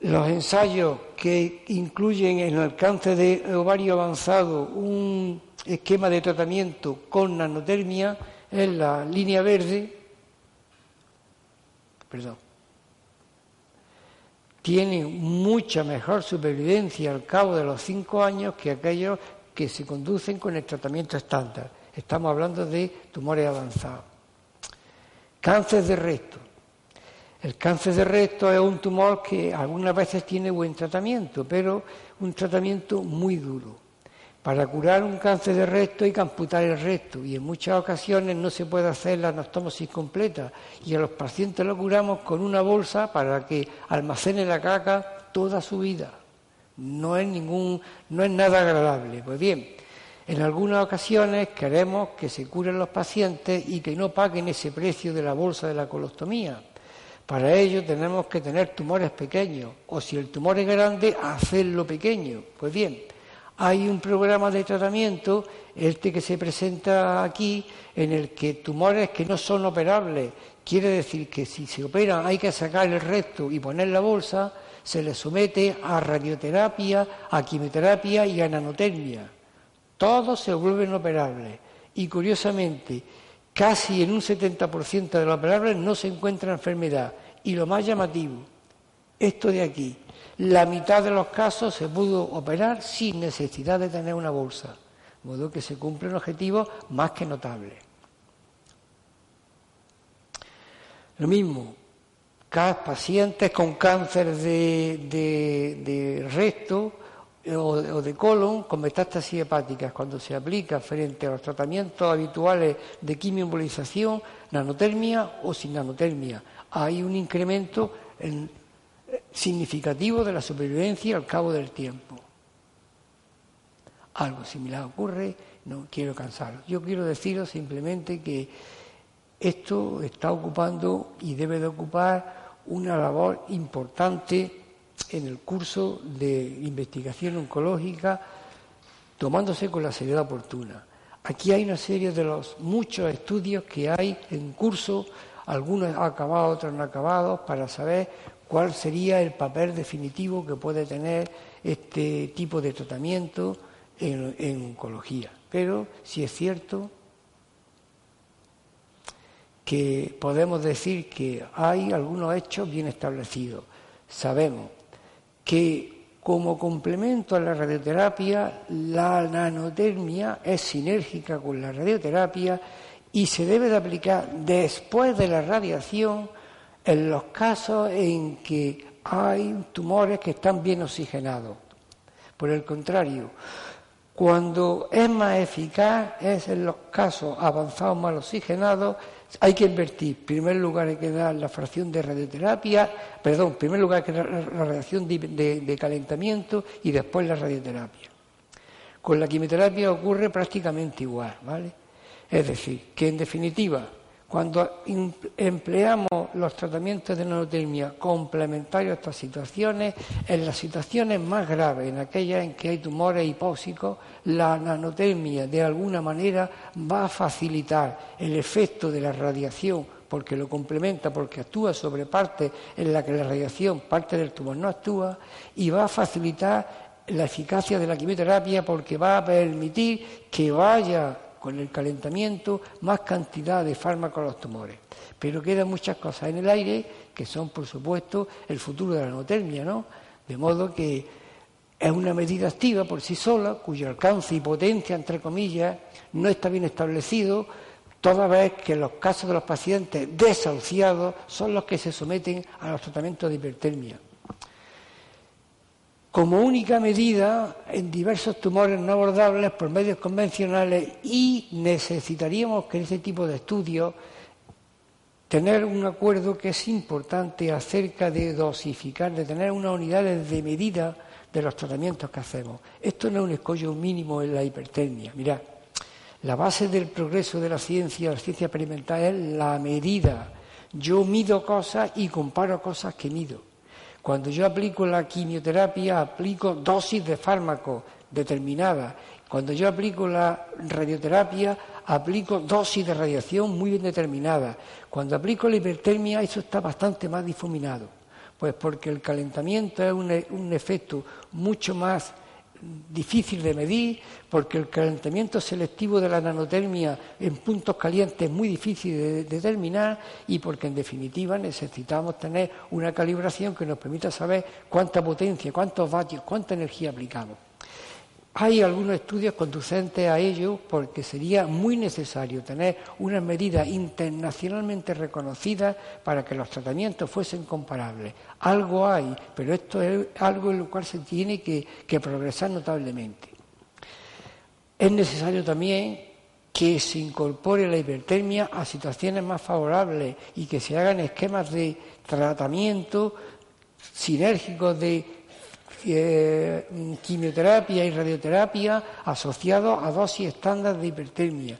Los ensayos que incluyen en el cáncer de ovario avanzado un esquema de tratamiento con nanotermia en la línea verde, perdón, tiene mucha mejor supervivencia al cabo de los cinco años que aquellos que se conducen con el tratamiento estándar. Estamos hablando de tumores avanzados. Cáncer de recto. El cáncer de recto es un tumor que algunas veces tiene buen tratamiento, pero un tratamiento muy duro. Para curar un cáncer de recto hay que amputar el recto y en muchas ocasiones no se puede hacer la anastomosis completa y a los pacientes lo curamos con una bolsa para que almacene la caca toda su vida. No es ningún, no es nada agradable. Pues bien, en algunas ocasiones queremos que se curen los pacientes y que no paguen ese precio de la bolsa de la colostomía. Para ello tenemos que tener tumores pequeños o si el tumor es grande, hacerlo pequeño. Pues bien, hay un programa de tratamiento, este que se presenta aquí, en el que tumores que no son operables, quiere decir que si se operan hay que sacar el recto y poner la bolsa, se le somete a radioterapia, a quimioterapia y a nanotermia todos se vuelven operables. Y curiosamente, casi en un 70% de los operables no se encuentra enfermedad. Y lo más llamativo, esto de aquí, la mitad de los casos se pudo operar sin necesidad de tener una bolsa, de modo que se cumple un objetivo más que notable. Lo mismo, pacientes con cáncer de, de, de recto o, de colon con metástasis hepáticas cuando se aplica frente a los tratamientos habituales de quimioembolización, nanotermia o sin nanotermia. Hay un incremento eh, significativo de la supervivencia al cabo del tiempo. Algo similar ocurre, no quiero cansaros. Yo quiero deciros simplemente que esto está ocupando y debe de ocupar una labor importante en el curso de investigación oncológica tomándose con la seriedad oportuna. Aquí hay una serie de los muchos estudios que hay en curso, algunos acabados, otros no acabados, para saber cuál sería el papel definitivo que puede tener este tipo de tratamiento en, en oncología. Pero si es cierto que podemos decir que hay algunos hechos bien establecidos. Sabemos que como complemento a la radioterapia, la nanotermia es sinérgica con la radioterapia y se debe de aplicar después de la radiación en los casos en que hay tumores que están bien oxigenados. Por el contrario, cuando es más eficaz es en los casos avanzados mal oxigenados hay que invertir. En primer lugar hay que dar la fracción de radioterapia, perdón, en primer lugar hay que dar la radiación de, calentamiento y después la radioterapia. Con la quimioterapia ocurre prácticamente igual, ¿vale? Es decir, que en definitiva, Cuando empleamos los tratamientos de nanotermia complementarios a estas situaciones, en las situaciones más graves, en aquellas en que hay tumores hipóxicos, la nanotermia de alguna manera va a facilitar el efecto de la radiación porque lo complementa, porque actúa sobre parte en la que la radiación, parte del tumor no actúa, y va a facilitar la eficacia de la quimioterapia porque va a permitir que vaya con el calentamiento más cantidad de fármacos a los tumores. Pero quedan muchas cosas en el aire que son, por supuesto, el futuro de la anotermia, ¿no? De modo que es una medida activa por sí sola, cuyo alcance y potencia, entre comillas, no está bien establecido, toda vez que los casos de los pacientes desahuciados son los que se someten a los tratamientos de hipertermia como única medida en diversos tumores no abordables por medios convencionales y necesitaríamos que en ese tipo de estudios tener un acuerdo que es importante acerca de dosificar, de tener unas unidades de medida de los tratamientos que hacemos. Esto no es un escollo mínimo en la hipertermia. Mirad, la base del progreso de la ciencia, la ciencia experimental, es la medida. Yo mido cosas y comparo cosas que mido. Cuando yo aplico la quimioterapia, aplico dosis de fármaco determinada. Cuando yo aplico la radioterapia, aplico dosis de radiación muy bien determinada. Cuando aplico la hipertermia, eso está bastante más difuminado. Pues porque el calentamiento es un, un efecto mucho más difícil de medir, porque el calentamiento selectivo de la nanotermia en puntos calientes es muy difícil de determinar y porque en definitiva necesitamos tener una calibración que nos permita saber cuánta potencia, cuántos vatios, cuánta energía aplicamos. Hay algunos estudios conducentes a ello porque sería muy necesario tener unas medidas internacionalmente reconocidas para que los tratamientos fuesen comparables. Algo hay, pero esto es algo en lo cual se tiene que, que progresar notablemente. Es necesario también que se incorpore la hipertermia a situaciones más favorables y que se hagan esquemas de tratamiento sinérgicos de eh, quimioterapia y radioterapia asociados a dosis estándar de hipertermia.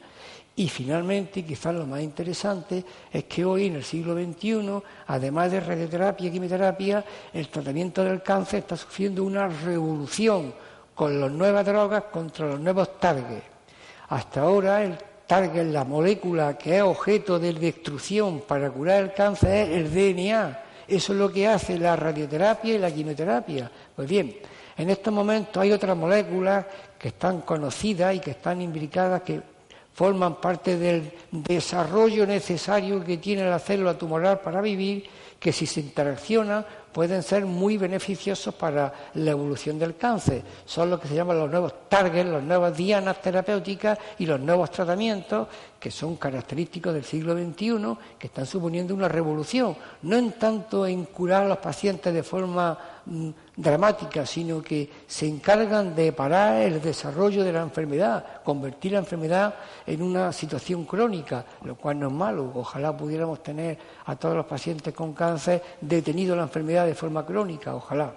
Y finalmente, quizás lo más interesante, es que hoy, en el siglo XXI, además de radioterapia y quimioterapia, el tratamiento del cáncer está sufriendo una revolución con las nuevas drogas contra los nuevos targets. Hasta ahora, el target, la molécula que es objeto de destrucción para curar el cáncer es el DNA. Eso es lo que hace la radioterapia y la quimioterapia. Pues bien, en estos momentos hay otras moléculas que están conocidas y que están imbricadas, que forman parte del desarrollo necesario que tiene la célula tumoral para vivir, que si se interaccionan pueden ser muy beneficiosos para la evolución del cáncer. Son lo que se llaman los nuevos targets, las nuevas dianas terapéuticas y los nuevos tratamientos que son característicos del siglo XXI, que están suponiendo una revolución, no en tanto en curar a los pacientes de forma dramática, sino que se encargan de parar el desarrollo de la enfermedad, convertir la enfermedad en una situación crónica, lo cual no es malo. Ojalá pudiéramos tener a todos los pacientes con cáncer detenido la enfermedad de forma crónica, ojalá.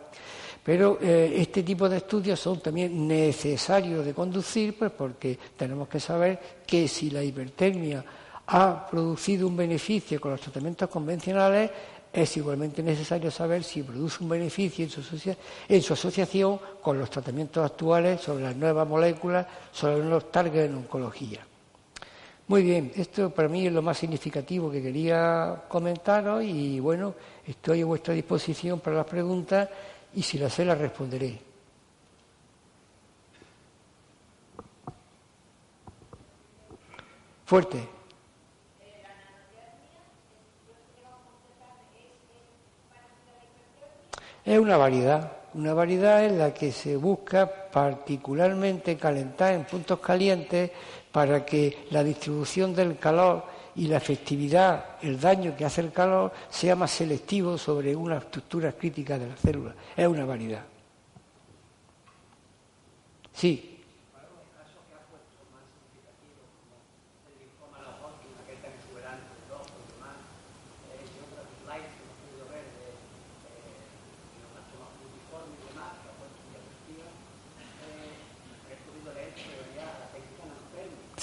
Pero eh, este tipo de estudios son también necesarios de conducir, pues porque tenemos que saber que si la hipertermia ha producido un beneficio con los tratamientos convencionales, es igualmente necesario saber si produce un beneficio en su, asociación con los tratamientos actuales sobre las nuevas moléculas, sobre los targets en oncología. Muy bien, esto para mí es lo más significativo que quería comentaros y bueno, estoy a vuestra disposición para las preguntas y si las sé las responderé. Fuerte. Es una variedad, una variedad en la que se busca particularmente calentar en puntos calientes para que la distribución del calor y la efectividad, el daño que hace el calor, sea más selectivo sobre una estructura crítica de la célula. Es una variedad. Sí.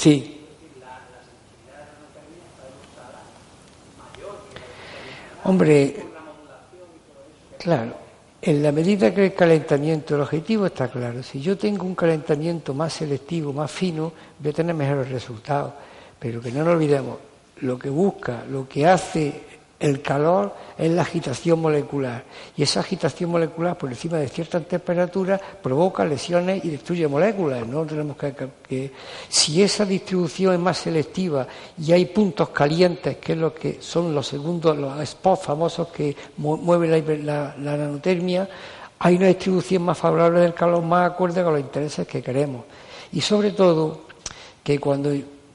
Sí. Hombre, claro, en la medida que el calentamiento, el objetivo está claro. Si yo tengo un calentamiento más selectivo, más fino, voy a tener mejores resultados. Pero que no nos olvidemos, lo que busca, lo que hace el calor es la agitación molecular. Y esa agitación molecular por encima de ciertas temperaturas provoca lesiones y destruye moléculas. No tenemos que, si esa distribución es más selectiva y hay puntos calientes, que es lo que son los segundos, los spots famosos que mueven la, la nanotermia, hay una distribución más favorable del calor más acorde con los intereses que queremos. Y sobre todo, que cuando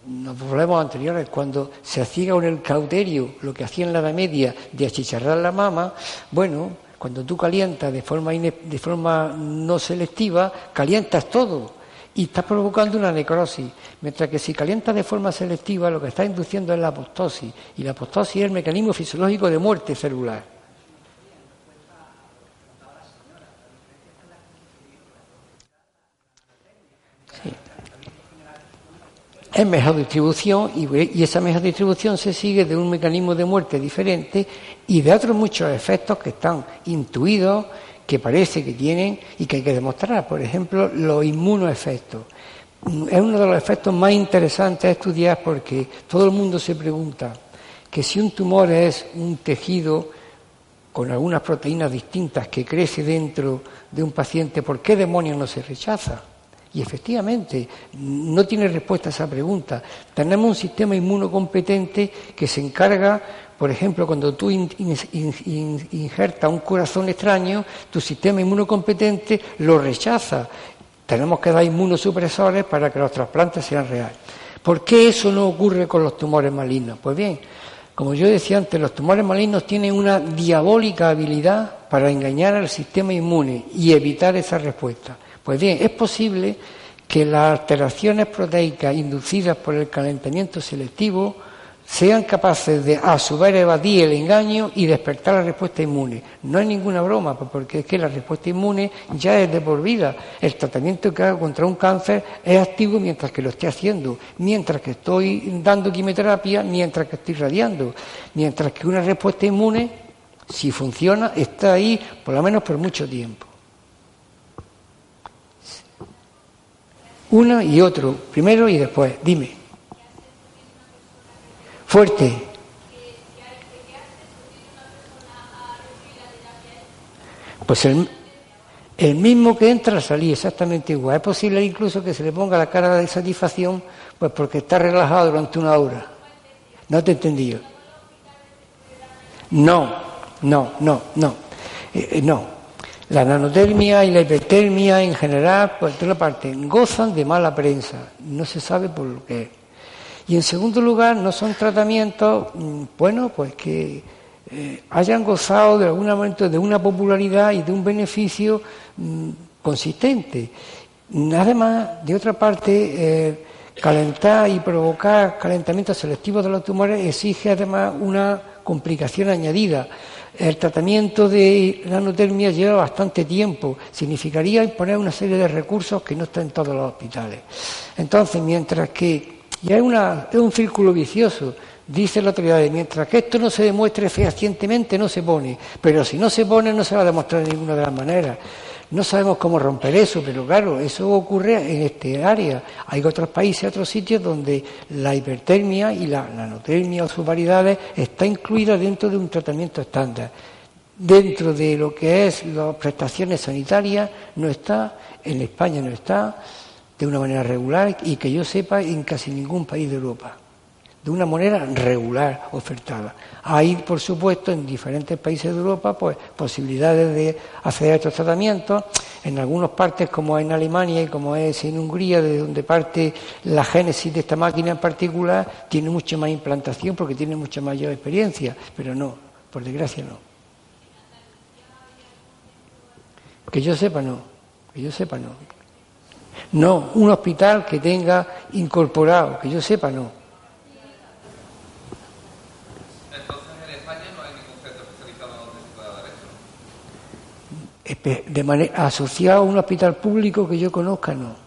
los problemas anteriores, cuando se hacía con el cauterio, lo que hacía en la Edad Media, de achicharrar la mama, bueno, cuando tú calientas de forma, de forma no selectiva, calientas todo y estás provocando una necrosis. Mientras que si calientas de forma selectiva, lo que estás induciendo es la apostosis. Y la apostosis es el mecanismo fisiológico de muerte celular. Es mejor distribución y, esa mejor distribución se sigue de un mecanismo de muerte diferente y de otros muchos efectos que están intuidos, que parece que tienen y que hay que demostrar. Por ejemplo, los inmunoefectos. Es uno de los efectos más interesantes a estudiar porque todo el mundo se pregunta que si un tumor es un tejido con algunas proteínas distintas que crece dentro de un paciente, ¿por qué demonios no se rechaza? Y efectivamente, no tiene respuesta a esa pregunta. Tenemos un sistema inmunocompetente que se encarga, por ejemplo, cuando tú injertas un corazón extraño, tu sistema inmunocompetente lo rechaza. Tenemos que dar inmunosupresores para que los trasplantes sean reales. ¿Por qué eso no ocurre con los tumores malignos? Pues bien, como yo decía antes, los tumores malignos tienen una diabólica habilidad para engañar al sistema inmune y evitar esa respuesta. Pues bien, es posible que las alteraciones proteicas inducidas por el calentamiento selectivo sean capaces de a su vez evadir el engaño y despertar la respuesta inmune. No es ninguna broma, pues, porque es que la respuesta inmune ya es de por vida. El tratamiento que hago contra un cáncer es activo mientras que lo esté haciendo, mientras que estoy dando quimioterapia, mientras que estoy radiando, mientras que una respuesta inmune, si funciona, está ahí por lo menos por mucho tiempo. Uno y otro, primero y después. Dime. Fuerte. Pues el, mismo que entra salí exactamente igual. Es posible incluso que se le ponga la cara de satisfacción, pues porque está relajado durante una hora. No te he entendido. No, no, no, no. Eh, eh, no. La nanotermia y la hipertermia en general, por otra parte, gozan de mala prensa, no se sabe por lo que Y en segundo lugar, no son tratamientos, mm, bueno, pues que eh, hayan gozado de algún momento de una popularidad y de un beneficio mm, consistente. Además, de otra parte, eh, calentar y provocar calentamientos selectivos de los tumores exige además una complicación añadida el tratamiento de la nanotermia lleva bastante tiempo. Significaría imponer una serie de recursos que no están en todos los hospitales. Entonces, mientras que ya es, es un círculo vicioso, dice la autoridad, mientras que esto no se demuestre fehacientemente, no se pone. Pero si no se pone, no se va a demostrar de ninguna de las maneras. No sabemos cómo romper eso, pero claro, eso ocurre en este área. Hay otros países, otros sitios donde la hipertermia y la nanotermia o sus variedades está incluida dentro de un tratamiento estándar. Dentro de lo que es las prestaciones sanitarias no está, en España no está, de una manera regular y que yo sepa en casi ningún país de Europa de una manera regular ofertada. Hay, por supuesto, en diferentes países de Europa, pues posibilidades de acceder a estos tratamientos. En algunas partes, como en Alemania y como es en Hungría, de donde parte la génesis de esta máquina en particular, tiene mucha más implantación porque tiene mucha mayor experiencia, pero no, por desgracia no. Que yo sepa no, que yo sepa no. No, un hospital que tenga incorporado, que yo sepa no. De asociado a un hospital público que yo conozca, no.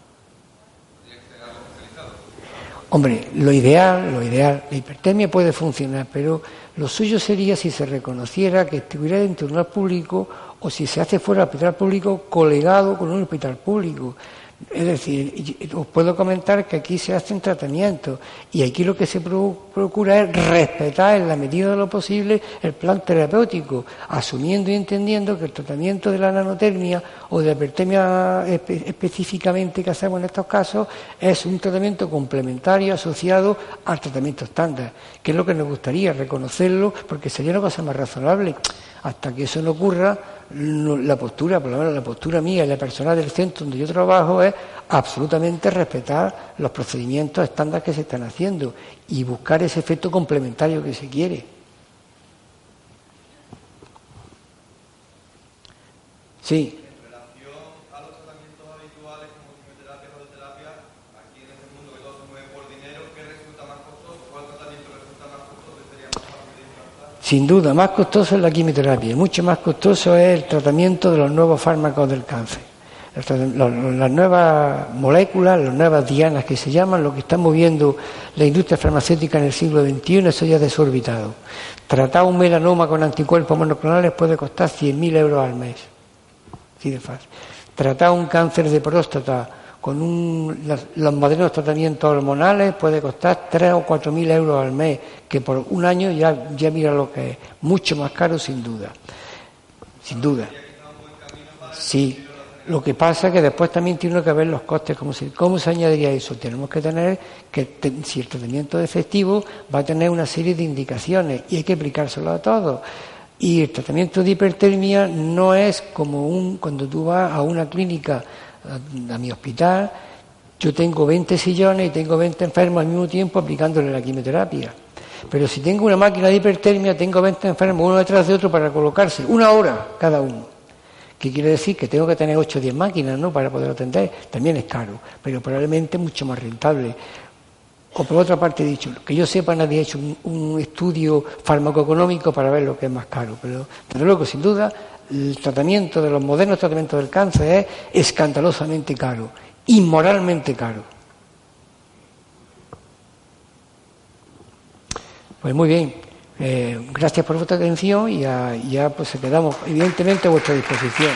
Hombre, lo ideal, lo ideal, la hipertermia puede funcionar, pero lo suyo sería si se reconociera que estuviera dentro de un público o si se hace fuera del hospital público colegado con un hospital público. Es decir, os puedo comentar que aquí se hacen tratamientos y aquí lo que se procura es respetar en la medida de lo posible el plan terapéutico, asumiendo y entendiendo que el tratamiento de la nanotermia o de la hipertermia específicamente que hacemos en estos casos es un tratamiento complementario asociado al tratamiento estándar, que es lo que nos gustaría reconocerlo porque sería una cosa más razonable. Hasta que eso no ocurra, la postura, por lo menos la postura mía y la personal del centro donde yo trabajo es absolutamente respetar los procedimientos estándar que se están haciendo y buscar ese efecto complementario que se quiere. Sí. Sin duda, más costoso es la quimioterapia, mucho más costoso es el tratamiento de los nuevos fármacos del cáncer. Las nuevas moléculas, las nuevas dianas que se llaman, lo que está moviendo la industria farmacéutica en el siglo XXI, eso ya es desorbitado. Tratar un melanoma con anticuerpos monoclonales puede costar 100.000 euros al mes. Tratar un cáncer de próstata con un, los, modernos tratamientos hormonales puede costar 3 o 4 mil euros al mes, que por un año ya, ya mira lo que es, mucho más caro sin duda, sin duda. Sí, lo que pasa es que después también tiene que ver los costes, ¿cómo se, cómo se añadiría eso? Tenemos que tener que si el tratamiento es efectivo va a tener una serie de indicaciones y hay que aplicárselo a todos. Y el tratamiento de hipertermia no es como un cuando tú vas a una clínica a, mi hospital, yo tengo 20 sillones y tengo 20 enfermos al mismo tiempo aplicándole la quimioterapia. Pero si tengo una máquina de hipertermia, tengo 20 enfermos uno detrás de otro para colocarse, una hora cada uno. ¿Qué quiere decir? Que tengo que tener 8 o 10 máquinas ¿no? para poder atender. También es caro, pero probablemente mucho más rentable. O por otra parte, dicho, que yo sepa, nadie ha hecho un, un estudio farmacoeconómico para ver lo que es más caro. Pero, desde luego, sin duda, el tratamiento de los modernos tratamientos del cáncer es escandalosamente caro, inmoralmente caro. Pues muy bien, eh, gracias por vuestra atención y ya, pues quedamos evidentemente a vuestra disposición.